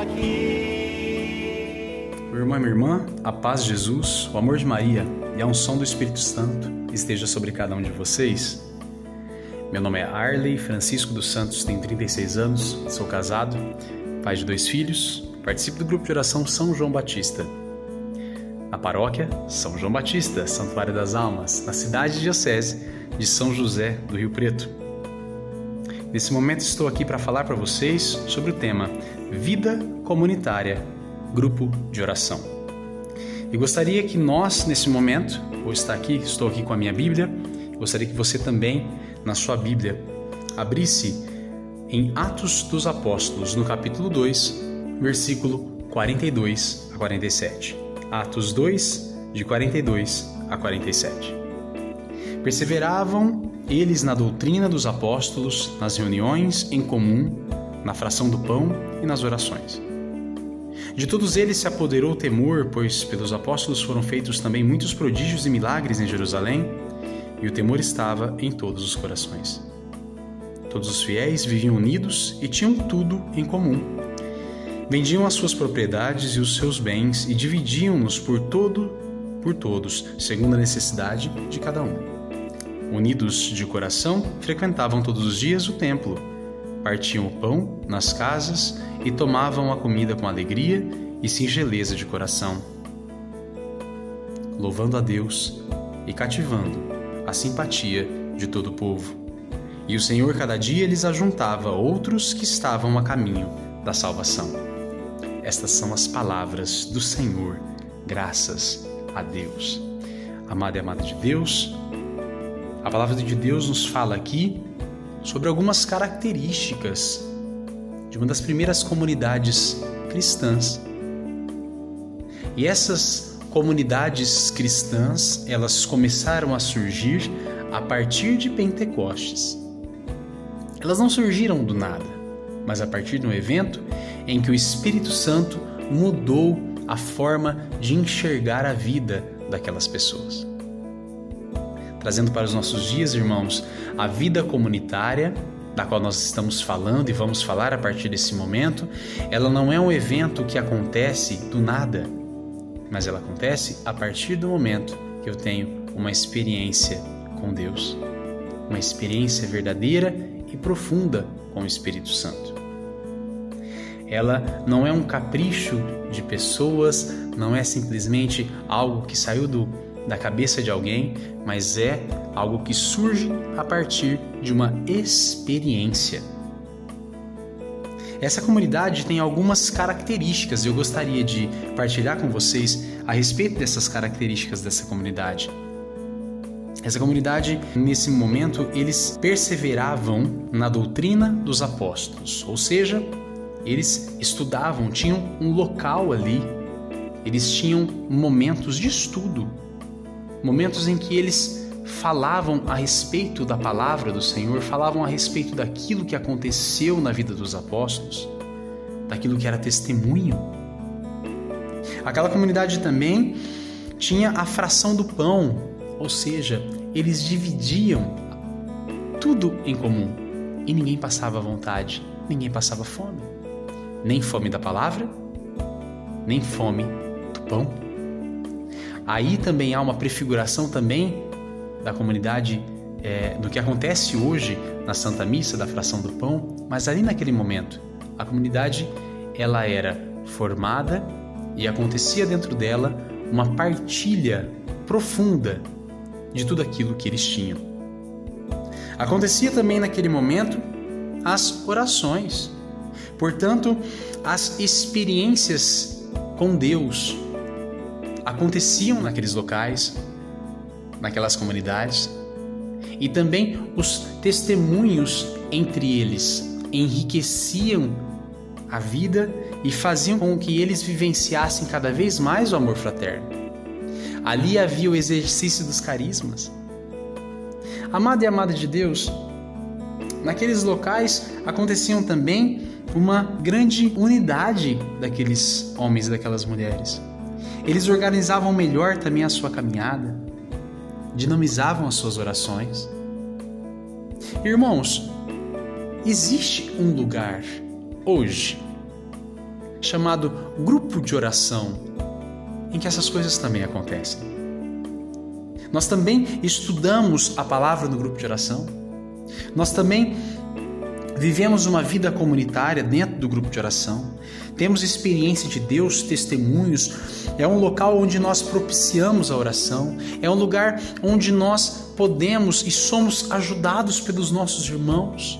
aqui. Meu irmão e minha irmã, a paz de Jesus, o amor de Maria e a unção do Espírito Santo esteja sobre cada um de vocês. Meu nome é Arley Francisco dos Santos, tenho 36 anos, sou casado, pai de dois filhos, participo do grupo de oração São João Batista. Na paróquia São João Batista, Santuário das Almas, na cidade de diocese de São José do Rio Preto. Nesse momento estou aqui para falar para vocês sobre o tema Vida Comunitária, Grupo de Oração. E gostaria que nós, nesse momento, vou estar aqui, estou aqui com a minha Bíblia, gostaria que você também, na sua Bíblia, abrisse em Atos dos Apóstolos, no capítulo 2, versículo 42 a 47. Atos 2, de 42 a 47. Perseveravam eles na doutrina dos apóstolos, nas reuniões em comum, na fração do pão e nas orações. De todos eles se apoderou o temor, pois pelos apóstolos foram feitos também muitos prodígios e milagres em Jerusalém, e o temor estava em todos os corações. Todos os fiéis viviam unidos e tinham tudo em comum. Vendiam as suas propriedades e os seus bens e dividiam-nos por todo por todos, segundo a necessidade de cada um. Unidos de coração, frequentavam todos os dias o templo, partiam o pão nas casas e tomavam a comida com alegria e singeleza de coração, louvando a Deus e cativando a simpatia de todo o povo. E o Senhor cada dia lhes ajuntava outros que estavam a caminho da salvação. Estas são as palavras do Senhor, graças a Deus. Amado e amada de Deus, a palavra de Deus nos fala aqui sobre algumas características de uma das primeiras comunidades cristãs. E essas comunidades cristãs, elas começaram a surgir a partir de Pentecostes. Elas não surgiram do nada, mas a partir de um evento em que o Espírito Santo mudou a forma de enxergar a vida daquelas pessoas trazendo para os nossos dias, irmãos, a vida comunitária, da qual nós estamos falando e vamos falar a partir desse momento, ela não é um evento que acontece do nada, mas ela acontece a partir do momento que eu tenho uma experiência com Deus, uma experiência verdadeira e profunda com o Espírito Santo. Ela não é um capricho de pessoas, não é simplesmente algo que saiu do da cabeça de alguém, mas é algo que surge a partir de uma experiência. Essa comunidade tem algumas características e eu gostaria de partilhar com vocês a respeito dessas características dessa comunidade. Essa comunidade, nesse momento, eles perseveravam na doutrina dos apóstolos, ou seja, eles estudavam, tinham um local ali, eles tinham momentos de estudo momentos em que eles falavam a respeito da palavra do Senhor, falavam a respeito daquilo que aconteceu na vida dos apóstolos, daquilo que era testemunho. Aquela comunidade também tinha a fração do pão, ou seja, eles dividiam tudo em comum e ninguém passava vontade, ninguém passava fome, nem fome da palavra, nem fome do pão. Aí também há uma prefiguração também da comunidade é, do que acontece hoje na Santa Missa da fração do pão, mas ali naquele momento a comunidade ela era formada e acontecia dentro dela uma partilha profunda de tudo aquilo que eles tinham. Acontecia também naquele momento as orações. Portanto, as experiências com Deus, aconteciam naqueles locais, naquelas comunidades, e também os testemunhos entre eles enriqueciam a vida e faziam com que eles vivenciassem cada vez mais o amor fraterno. Ali havia o exercício dos carismas. Amado e amada de Deus, naqueles locais aconteciam também uma grande unidade daqueles homens e daquelas mulheres. Eles organizavam melhor também a sua caminhada, dinamizavam as suas orações. Irmãos, existe um lugar hoje chamado grupo de oração, em que essas coisas também acontecem. Nós também estudamos a palavra no grupo de oração. Nós também vivemos uma vida comunitária dentro do grupo de oração. Temos experiência de Deus, testemunhos. É um local onde nós propiciamos a oração. É um lugar onde nós podemos e somos ajudados pelos nossos irmãos.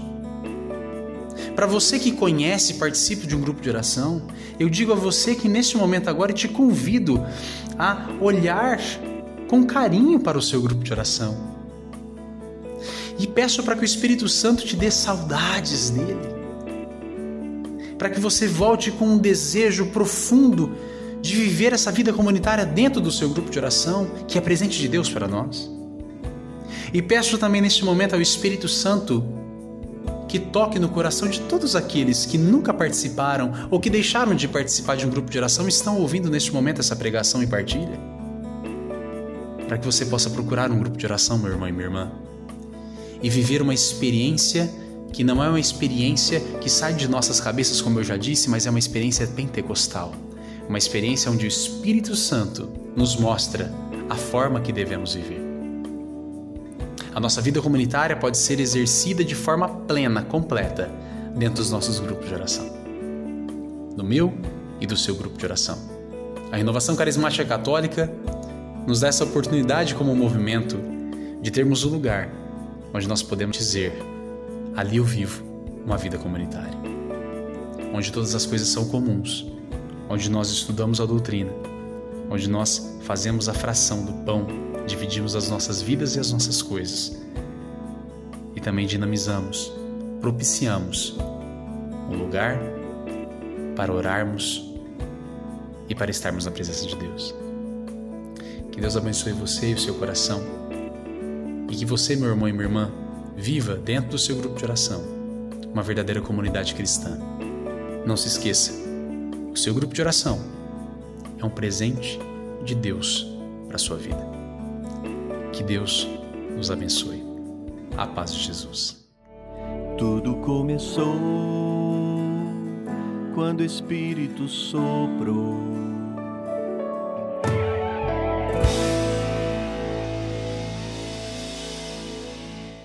Para você que conhece e participa de um grupo de oração, eu digo a você que neste momento agora te convido a olhar com carinho para o seu grupo de oração. E peço para que o Espírito Santo te dê saudades dele. Para que você volte com um desejo profundo de viver essa vida comunitária dentro do seu grupo de oração, que é presente de Deus para nós. E peço também neste momento ao Espírito Santo que toque no coração de todos aqueles que nunca participaram ou que deixaram de participar de um grupo de oração e estão ouvindo neste momento essa pregação e partilha. Para que você possa procurar um grupo de oração, meu irmão e minha irmã, e viver uma experiência que não é uma experiência que sai de nossas cabeças, como eu já disse, mas é uma experiência pentecostal. Uma experiência onde o Espírito Santo nos mostra a forma que devemos viver. A nossa vida comunitária pode ser exercida de forma plena, completa, dentro dos nossos grupos de oração. Do meu e do seu grupo de oração. A renovação carismática católica nos dá essa oportunidade como movimento de termos um lugar onde nós podemos dizer: ali eu vivo uma vida comunitária. Onde todas as coisas são comuns, onde nós estudamos a doutrina, onde nós fazemos a fração do pão dividimos as nossas vidas e as nossas coisas. E também dinamizamos, propiciamos um lugar para orarmos e para estarmos na presença de Deus. Que Deus abençoe você e o seu coração. Que você, meu irmão e minha irmã, viva dentro do seu grupo de oração uma verdadeira comunidade cristã. Não se esqueça, o seu grupo de oração é um presente de Deus para a sua vida. Que Deus nos abençoe. A paz de Jesus. Tudo começou quando o Espírito soprou